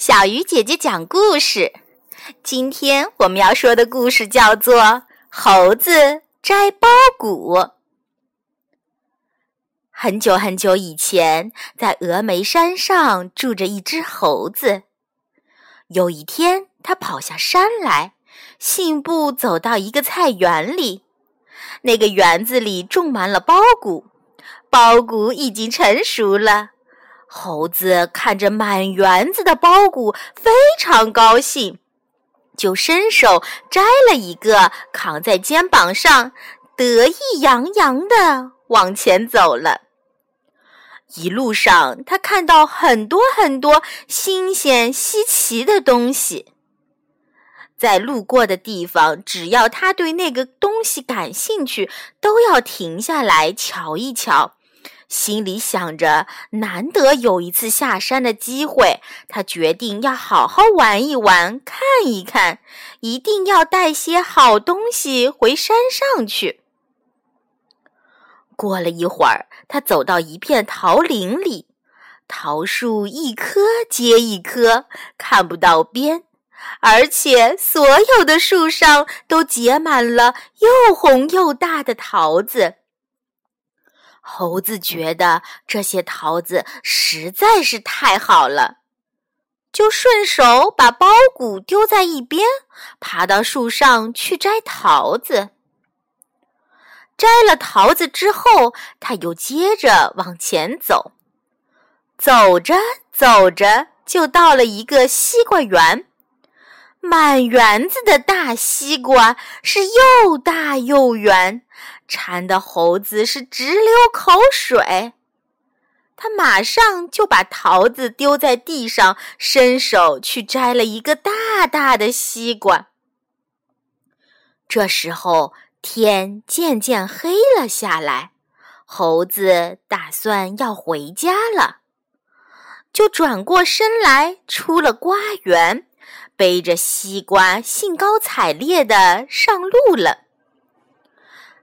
小鱼姐姐讲故事。今天我们要说的故事叫做《猴子摘苞谷》。很久很久以前，在峨眉山上住着一只猴子。有一天，它跑下山来，信步走到一个菜园里。那个园子里种满了苞谷，苞谷已经成熟了。猴子看着满园子的苞谷，非常高兴，就伸手摘了一个，扛在肩膀上，得意洋洋地往前走了。一路上，他看到很多很多新鲜稀奇的东西，在路过的地方，只要他对那个东西感兴趣，都要停下来瞧一瞧。心里想着，难得有一次下山的机会，他决定要好好玩一玩，看一看，一定要带些好东西回山上去。过了一会儿，他走到一片桃林里，桃树一棵接一棵，看不到边，而且所有的树上都结满了又红又大的桃子。猴子觉得这些桃子实在是太好了，就顺手把苞谷丢在一边，爬到树上去摘桃子。摘了桃子之后，他又接着往前走，走着走着就到了一个西瓜园。满园子的大西瓜是又大又圆，馋的猴子是直流口水。他马上就把桃子丢在地上，伸手去摘了一个大大的西瓜。这时候天渐渐黑了下来，猴子打算要回家了，就转过身来，出了瓜园。背着西瓜，兴高采烈地上路了。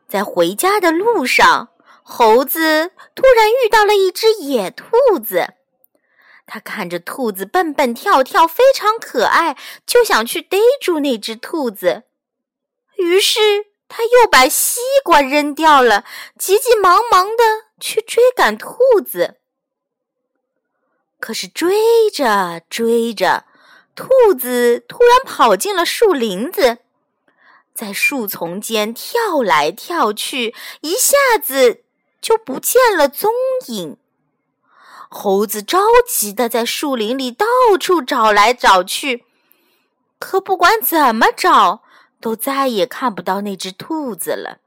在回家的路上，猴子突然遇到了一只野兔子。他看着兔子蹦蹦跳跳，非常可爱，就想去逮住那只兔子。于是他又把西瓜扔掉了，急急忙忙地去追赶兔子。可是追着追着，兔子突然跑进了树林子，在树丛间跳来跳去，一下子就不见了踪影。猴子着急的在树林里到处找来找去，可不管怎么找，都再也看不到那只兔子了。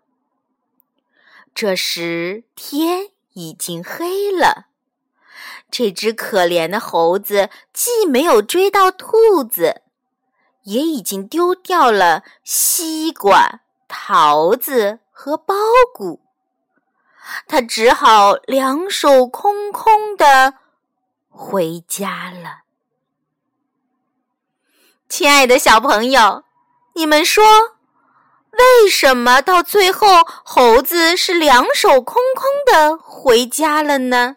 这时天已经黑了。这只可怜的猴子既没有追到兔子，也已经丢掉了西瓜、桃子和苞谷，它只好两手空空的回家了。亲爱的小朋友，你们说，为什么到最后猴子是两手空空的回家了呢？